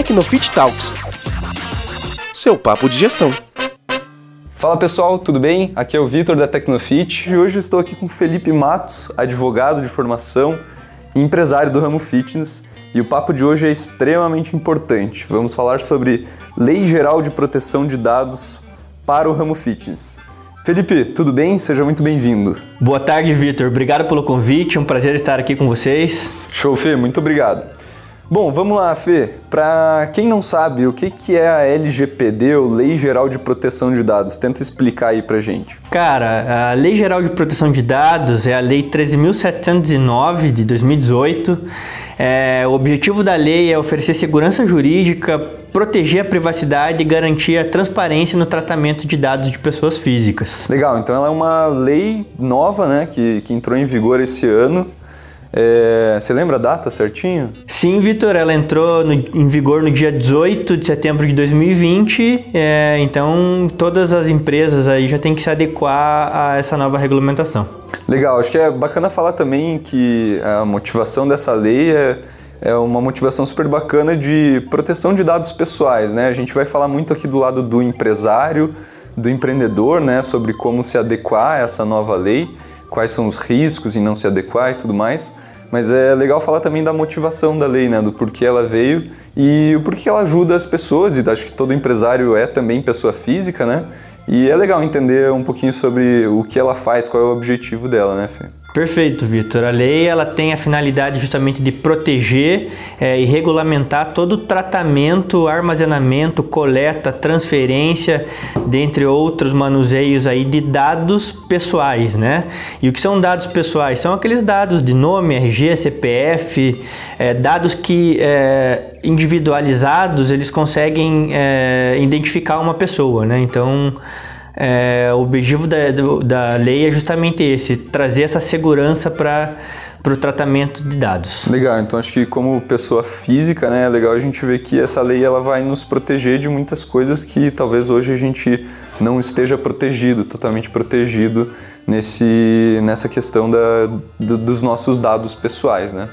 Tecnofit Talks. Seu papo de gestão. Fala pessoal, tudo bem? Aqui é o Vitor da Tecnofit e hoje eu estou aqui com Felipe Matos, advogado de formação e empresário do ramo fitness. E o papo de hoje é extremamente importante. Vamos falar sobre Lei Geral de Proteção de Dados para o ramo fitness. Felipe, tudo bem? Seja muito bem-vindo. Boa tarde, Vitor. Obrigado pelo convite. É um prazer estar aqui com vocês. Show, Fê. Muito obrigado. Bom, vamos lá, Fê. Para quem não sabe, o que, que é a LGPD, ou Lei Geral de Proteção de Dados? Tenta explicar aí pra gente. Cara, a Lei Geral de Proteção de Dados é a Lei 13.709 de 2018. É, o objetivo da lei é oferecer segurança jurídica, proteger a privacidade e garantir a transparência no tratamento de dados de pessoas físicas. Legal, então ela é uma lei nova, né, que, que entrou em vigor esse ano. É, você lembra a data certinho? Sim, Vitor, ela entrou no, em vigor no dia 18 de setembro de 2020, é, então todas as empresas aí já têm que se adequar a essa nova regulamentação. Legal, acho que é bacana falar também que a motivação dessa lei é, é uma motivação super bacana de proteção de dados pessoais, né? A gente vai falar muito aqui do lado do empresário, do empreendedor, né, sobre como se adequar a essa nova lei quais são os riscos em não se adequar e tudo mais. Mas é legal falar também da motivação da lei, né? Do porquê ela veio e o porquê ela ajuda as pessoas. E acho que todo empresário é também pessoa física, né? E é legal entender um pouquinho sobre o que ela faz, qual é o objetivo dela, né, Fê? Perfeito, Vitor. A lei ela tem a finalidade justamente de proteger é, e regulamentar todo o tratamento, armazenamento, coleta, transferência, dentre outros manuseios aí de dados pessoais, né? E o que são dados pessoais? São aqueles dados de nome, RG, CPF, é, dados que é, individualizados eles conseguem identificar uma pessoa, né? Então é, o objetivo da, da lei é justamente esse, trazer essa segurança para para o tratamento de dados. Legal, então acho que como pessoa física, né, é legal a gente ver que essa lei ela vai nos proteger de muitas coisas que talvez hoje a gente não esteja protegido, totalmente protegido nesse, nessa questão da, do, dos nossos dados pessoais, né.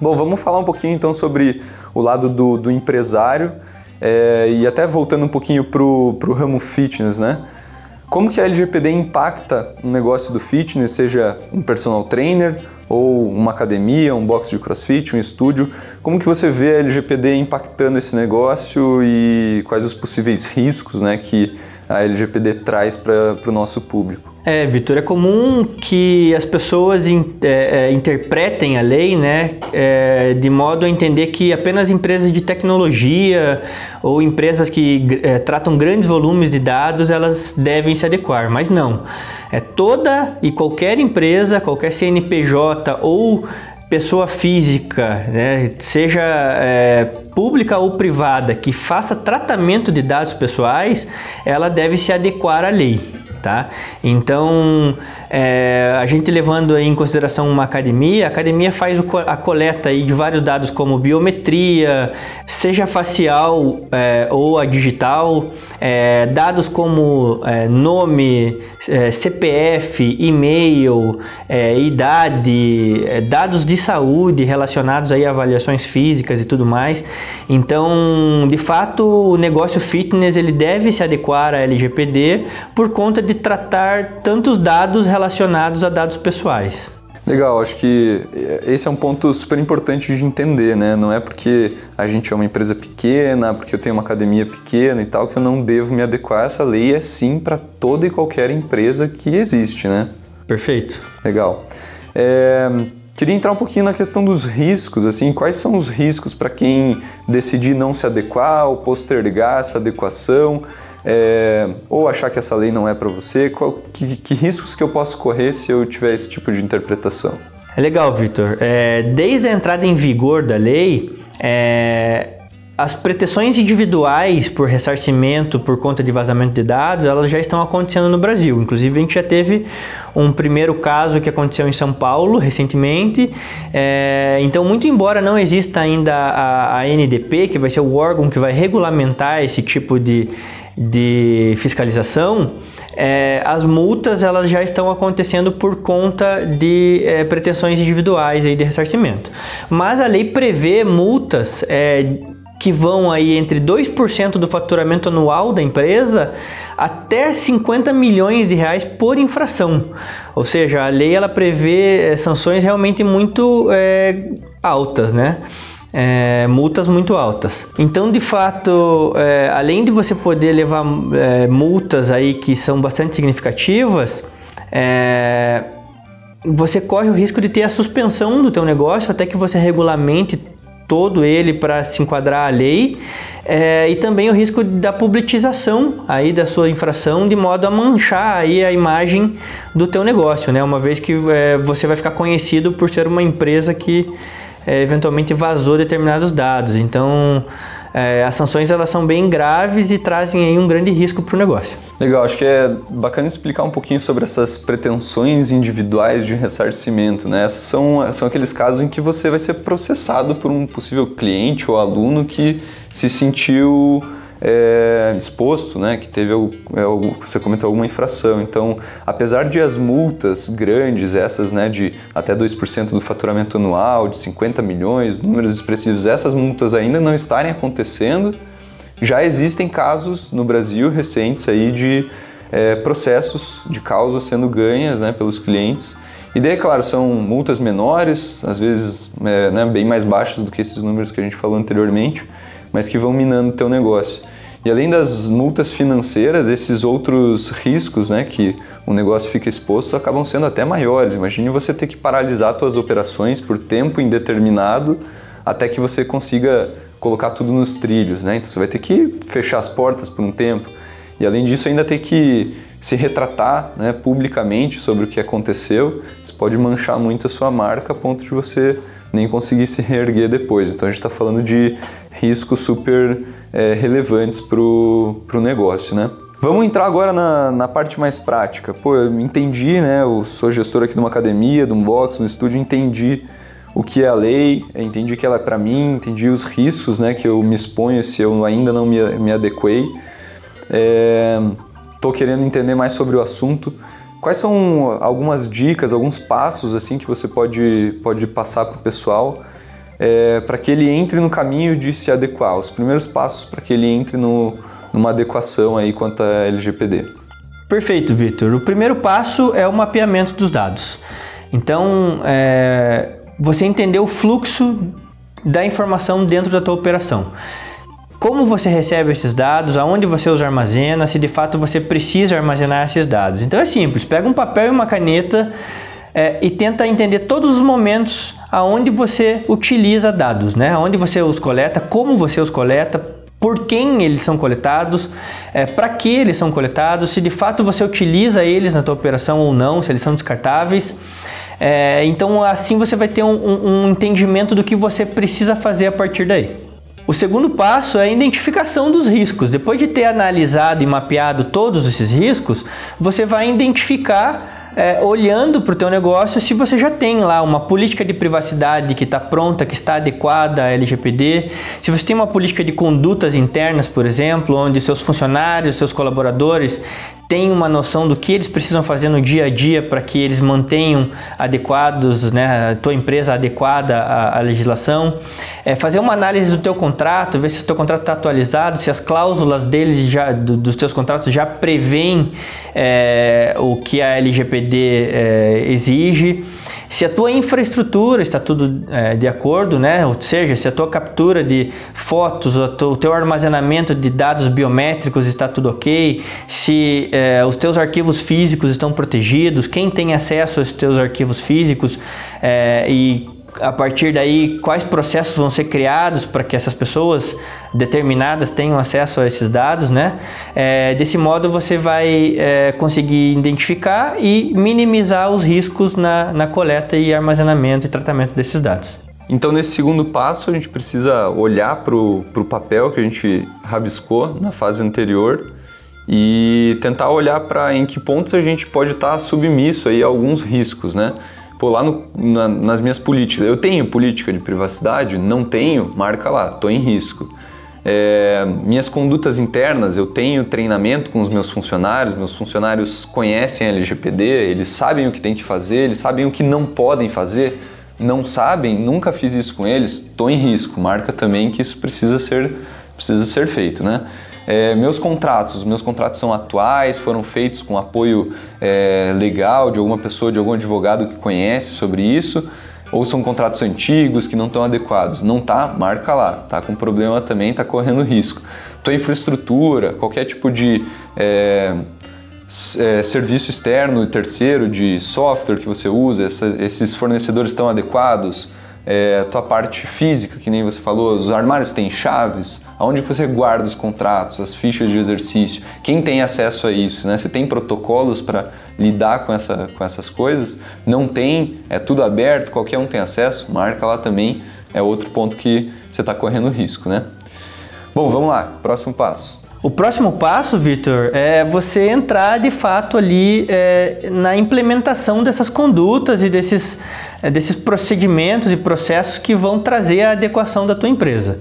Bom, vamos falar um pouquinho então sobre o lado do, do empresário é, e até voltando um pouquinho para o ramo fitness, né. Como que a LGPD impacta no negócio do fitness, seja um personal trainer ou uma academia, um box de crossfit, um estúdio? Como que você vê a LGPD impactando esse negócio e quais os possíveis riscos né, que a LGPD traz para o nosso público? É, Vitor, é comum que as pessoas in, é, é, interpretem a lei né, é, de modo a entender que apenas empresas de tecnologia ou empresas que é, tratam grandes volumes de dados elas devem se adequar, mas não. É toda e qualquer empresa, qualquer CNPJ ou pessoa física, né, seja é, pública ou privada, que faça tratamento de dados pessoais, ela deve se adequar à lei tá? Então, é, a gente levando em consideração uma academia, a academia faz o, a coleta aí de vários dados como biometria, seja facial é, ou a digital, é, dados como é, nome, é, CPF, e-mail, é, idade, dados de saúde relacionados aí a avaliações físicas e tudo mais. Então, de fato, o negócio fitness ele deve se adequar à LGPD por conta de tratar tantos dados relacionados a dados pessoais. Legal, acho que esse é um ponto super importante de entender, né? Não é porque a gente é uma empresa pequena, porque eu tenho uma academia pequena e tal, que eu não devo me adequar a essa lei, é sim para toda e qualquer empresa que existe, né? Perfeito. Legal. É, queria entrar um pouquinho na questão dos riscos, assim, quais são os riscos para quem decidir não se adequar ou postergar essa adequação? É, ou achar que essa lei não é para você? Qual, que, que, riscos que eu posso correr se eu tiver esse tipo de interpretação? É legal, Victor. É, desde a entrada em vigor da lei, é, as pretensões individuais por ressarcimento por conta de vazamento de dados, elas já estão acontecendo no Brasil. Inclusive, a gente já teve um primeiro caso que aconteceu em São Paulo recentemente. É, então, muito embora não exista ainda a, a NDP, que vai ser o órgão que vai regulamentar esse tipo de de fiscalização, é, as multas elas já estão acontecendo por conta de é, pretensões individuais aí de ressarcimento. Mas a lei prevê multas é, que vão aí entre 2% do faturamento anual da empresa até 50 milhões de reais por infração. Ou seja, a lei ela prevê é, sanções realmente muito é, altas, né? É, multas muito altas. Então, de fato, é, além de você poder levar é, multas aí que são bastante significativas, é, você corre o risco de ter a suspensão do teu negócio até que você regulamente todo ele para se enquadrar à lei é, e também o risco da publicização aí da sua infração de modo a manchar aí a imagem do teu negócio, né? Uma vez que é, você vai ficar conhecido por ser uma empresa que é, eventualmente vazou determinados dados. Então é, as sanções elas são bem graves e trazem aí um grande risco para o negócio. Legal, acho que é bacana explicar um pouquinho sobre essas pretensões individuais de ressarcimento. Né? São, são aqueles casos em que você vai ser processado por um possível cliente ou aluno que se sentiu é, exposto, né, que teve é, você comentou alguma infração. Então, apesar de as multas grandes, essas né, de até 2% do faturamento anual, de 50 milhões, números expressivos, essas multas ainda não estarem acontecendo, já existem casos no Brasil recentes aí de é, processos de causas sendo ganhas né, pelos clientes. E daí, claro, são multas menores, às vezes é, né, bem mais baixas do que esses números que a gente falou anteriormente, mas que vão minando o teu negócio. E além das multas financeiras, esses outros riscos né, que o negócio fica exposto acabam sendo até maiores. Imagine você ter que paralisar suas operações por tempo indeterminado até que você consiga colocar tudo nos trilhos. Né? Então você vai ter que fechar as portas por um tempo. E além disso, ainda ter que se retratar né, publicamente sobre o que aconteceu. Isso pode manchar muito a sua marca a ponto de você nem conseguir se reerguer depois. Então a gente está falando de riscos super é, relevantes para o negócio, né? Vamos entrar agora na, na, parte mais prática. Pô, eu entendi, né? Eu sou gestor aqui de uma academia, de um box, de um estúdio, entendi o que é a lei, entendi que ela é para mim, entendi os riscos, né? Que eu me exponho se eu ainda não me, me adequei. Estou é, querendo entender mais sobre o assunto. Quais são algumas dicas, alguns passos assim que você pode, pode passar para o pessoal é, para que ele entre no caminho de se adequar? Os primeiros passos para que ele entre no, numa adequação aí quanto à LGPD. Perfeito, Victor. O primeiro passo é o mapeamento dos dados. Então, é, você entender o fluxo da informação dentro da tua operação como você recebe esses dados, aonde você os armazena, se de fato você precisa armazenar esses dados. Então é simples, pega um papel e uma caneta é, e tenta entender todos os momentos aonde você utiliza dados, né? Aonde você os coleta, como você os coleta, por quem eles são coletados, é, para que eles são coletados, se de fato você utiliza eles na tua operação ou não, se eles são descartáveis. É, então assim você vai ter um, um, um entendimento do que você precisa fazer a partir daí. O segundo passo é a identificação dos riscos. Depois de ter analisado e mapeado todos esses riscos, você vai identificar é, olhando para o teu negócio se você já tem lá uma política de privacidade que está pronta, que está adequada à LGPD, se você tem uma política de condutas internas, por exemplo, onde seus funcionários, seus colaboradores têm uma noção do que eles precisam fazer no dia a dia para que eles mantenham adequados, né, a tua empresa adequada à, à legislação. É fazer uma análise do teu contrato, ver se o teu contrato está atualizado, se as cláusulas deles já, do, dos teus contratos já prevêem é, o que a LGPD é, exige. Se a tua infraestrutura está tudo é, de acordo, né? ou seja, se a tua captura de fotos, o teu armazenamento de dados biométricos está tudo ok, se é, os teus arquivos físicos estão protegidos, quem tem acesso aos teus arquivos físicos é, e a partir daí, quais processos vão ser criados para que essas pessoas determinadas tenham acesso a esses dados, né? É, desse modo, você vai é, conseguir identificar e minimizar os riscos na, na coleta e armazenamento e tratamento desses dados. Então, nesse segundo passo, a gente precisa olhar para o papel que a gente rabiscou na fase anterior e tentar olhar para em que pontos a gente pode estar tá submisso aí a alguns riscos, né? Pô, lá no, na, nas minhas políticas, eu tenho política de privacidade? Não tenho? Marca lá, estou em risco. É, minhas condutas internas, eu tenho treinamento com os meus funcionários, meus funcionários conhecem a LGPD, eles sabem o que tem que fazer, eles sabem o que não podem fazer. não sabem, nunca fiz isso com eles, estou em risco. Marca também que isso precisa ser, precisa ser feito, né? É, meus contratos, meus contratos são atuais, foram feitos com apoio é, legal de alguma pessoa, de algum advogado que conhece sobre isso, ou são contratos antigos que não estão adequados. Não tá, marca lá. Tá com problema também, tá correndo risco. Tua infraestrutura, qualquer tipo de é, é, serviço externo e terceiro de software que você usa, essa, esses fornecedores estão adequados, é, tua parte física, que nem você falou, os armários têm chaves, aonde você guarda os contratos, as fichas de exercício, quem tem acesso a isso, né? Você tem protocolos para lidar com, essa, com essas coisas? Não tem, é tudo aberto, qualquer um tem acesso, marca lá também, é outro ponto que você está correndo risco, né? Bom, vamos lá, próximo passo. O próximo passo, Vitor, é você entrar de fato ali é, na implementação dessas condutas e desses, é, desses procedimentos e processos que vão trazer a adequação da tua empresa.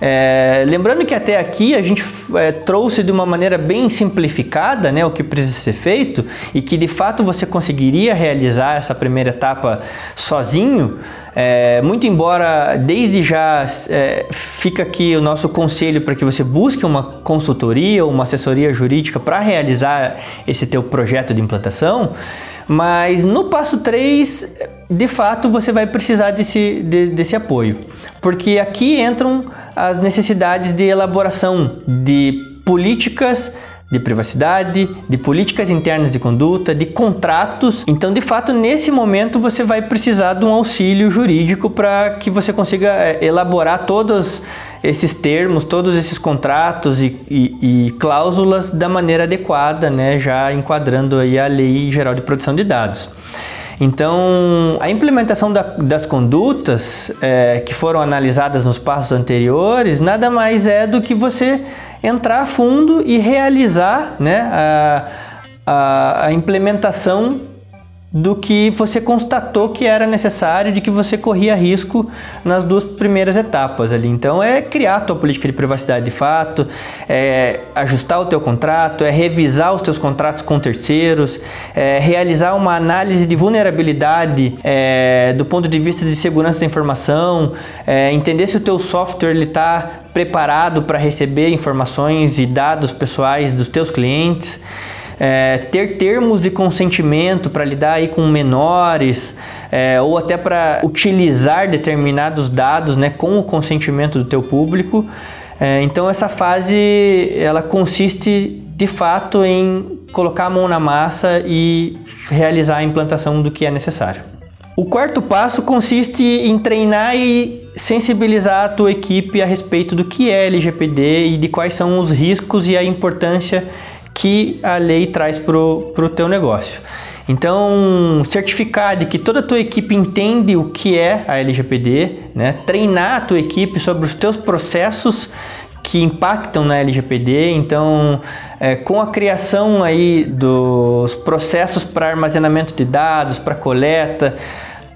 É, lembrando que até aqui a gente é, trouxe de uma maneira bem simplificada né, o que precisa ser feito e que de fato você conseguiria realizar essa primeira etapa sozinho. É, muito embora desde já é, fica aqui o nosso conselho para que você busque uma consultoria ou uma assessoria jurídica para realizar esse teu projeto de implantação, mas no passo 3, de fato, você vai precisar desse, de, desse apoio, porque aqui entram as necessidades de elaboração de políticas de privacidade, de políticas internas de conduta, de contratos. Então, de fato, nesse momento você vai precisar de um auxílio jurídico para que você consiga eh, elaborar todos esses termos, todos esses contratos e, e, e, cláusulas da maneira adequada, né, já enquadrando aí a Lei Geral de Proteção de Dados. Então, a implementação da, das condutas é, que foram analisadas nos passos anteriores nada mais é do que você entrar a fundo e realizar né, a, a, a implementação do que você constatou que era necessário, de que você corria risco nas duas primeiras etapas ali. Então é criar a tua política de privacidade de fato, é ajustar o teu contrato, é revisar os teus contratos com terceiros, é realizar uma análise de vulnerabilidade é, do ponto de vista de segurança da informação, é, entender se o teu software está preparado para receber informações e dados pessoais dos teus clientes é, ter termos de consentimento para lidar aí com menores é, ou até para utilizar determinados dados né, com o consentimento do teu público. É, então essa fase ela consiste de fato em colocar a mão na massa e realizar a implantação do que é necessário. O quarto passo consiste em treinar e sensibilizar a tua equipe a respeito do que é LGPD e de quais são os riscos e a importância que a lei traz para o teu negócio. Então, certificar de que toda a tua equipe entende o que é a LGPD, né? treinar a tua equipe sobre os teus processos que impactam na LGPD. Então, é, com a criação aí dos processos para armazenamento de dados, para coleta,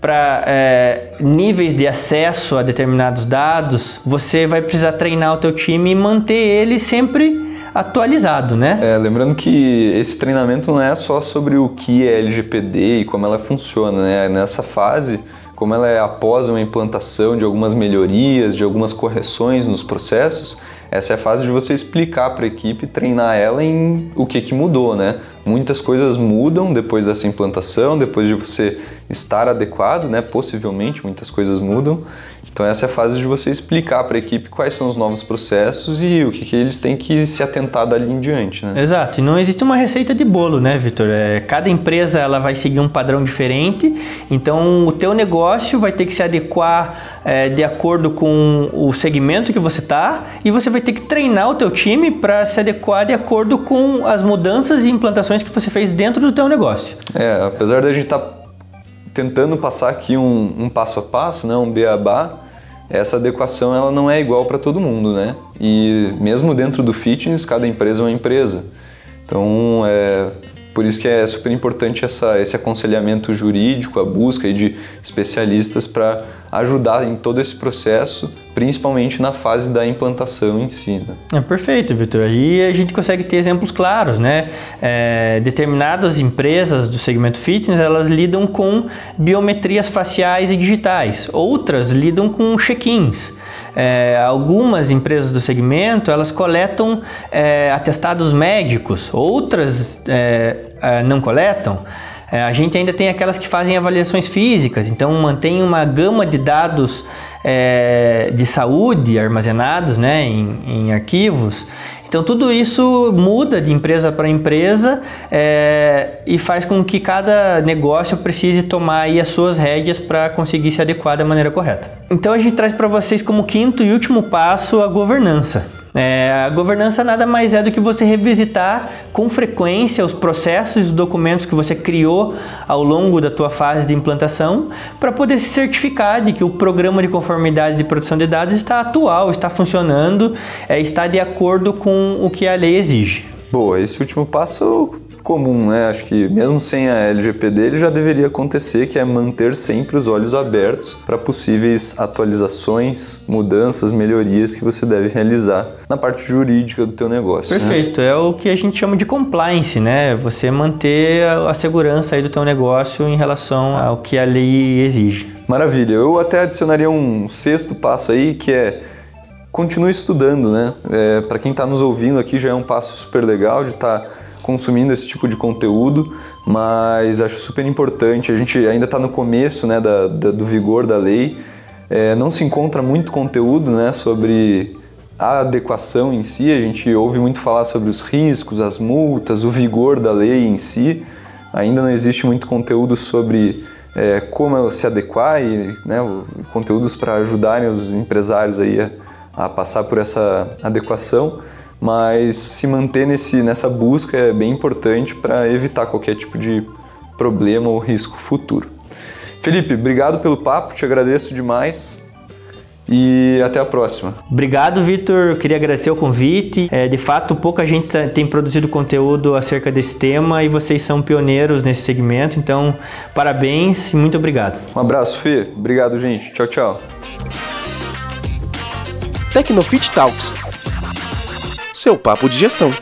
para é, níveis de acesso a determinados dados, você vai precisar treinar o teu time e manter ele sempre atualizado, né? É, lembrando que esse treinamento não é só sobre o que é LGPD e como ela funciona, né? Nessa fase, como ela é após uma implantação de algumas melhorias, de algumas correções nos processos, essa é a fase de você explicar para a equipe, treinar ela em o que, que mudou, né? Muitas coisas mudam depois dessa implantação, depois de você estar adequado, né? Possivelmente muitas coisas mudam então essa é a fase de você explicar para a equipe quais são os novos processos e o que, que, eles têm que se atentar dali em diante, né? Exato. E não existe uma receita de bolo, né, Vitor? É, cada empresa ela vai seguir um padrão diferente. Então o teu negócio vai ter que se adequar é, de acordo com o segmento que você está e você vai ter que treinar o teu time para se adequar de acordo com as mudanças e implantações que você fez dentro do teu negócio. É, apesar da gente estar tá tentando passar aqui um, um passo a passo, né, um beabá, essa adequação ela não é igual para todo mundo, né? E mesmo dentro do fitness, cada empresa é uma empresa. Então, é, Por isso que é super importante essa, esse aconselhamento jurídico, a busca de especialistas para ajudar em todo esse processo, principalmente na fase da implantação em si. Né? É perfeito, Vitor. Aí a gente consegue ter exemplos claros, né? É, determinadas empresas do segmento fitness elas lidam com biometrias faciais e digitais, outras lidam com check-ins. É, algumas empresas do segmento elas coletam é, atestados médicos, outras é, é não coletam. É, a gente ainda tem aquelas que fazem avaliações físicas, então mantém uma gama de dados é, de saúde armazenados né, em, em arquivos. Então tudo isso muda de empresa para empresa é, e faz com que cada negócio precise tomar as suas rédeas para conseguir se adequar da maneira correta. Então a gente traz para vocês como quinto e último passo a governança. É, a governança nada mais é do que você revisitar com frequência os processos e os documentos que você criou ao longo da tua fase de implantação para poder se certificar de que o programa de conformidade de produção de dados está atual, está funcionando, é, está de acordo com o que a lei exige. Boa, esse último passo comum, né? Acho que mesmo sem a LGPD ele já deveria acontecer, que é manter sempre os olhos abertos para possíveis atualizações, mudanças, melhorias que você deve realizar na parte jurídica do teu negócio. Né? Perfeito, né? é o que a gente chama de compliance, né? Você manter a segurança aí do teu negócio em relação ao que a lei exige. Maravilha. Eu até adicionaria um sexto passo aí que é continue estudando, né? É, para quem está nos ouvindo aqui já é um passo super legal de estar tá consumindo esse tipo de conteúdo, mas acho super importante. A gente ainda está no começo né, da, da, do vigor da lei, é, não se encontra muito conteúdo né, sobre a adequação em si. A gente ouve muito falar sobre os riscos, as multas, o vigor da lei em si. Ainda não existe muito conteúdo sobre é, como se adequar e né, conteúdos para ajudarem os empresários aí a, a passar por essa adequação mas se manter nesse, nessa busca é bem importante para evitar qualquer tipo de problema ou risco futuro. Felipe, obrigado pelo papo, te agradeço demais. E até a próxima. Obrigado, Vitor. Queria agradecer o convite. É, de fato, pouca gente tem produzido conteúdo acerca desse tema e vocês são pioneiros nesse segmento. Então, parabéns e muito obrigado. Um abraço, Fê. Obrigado, gente. Tchau, tchau. Tecnofit Talks seu papo de gestão.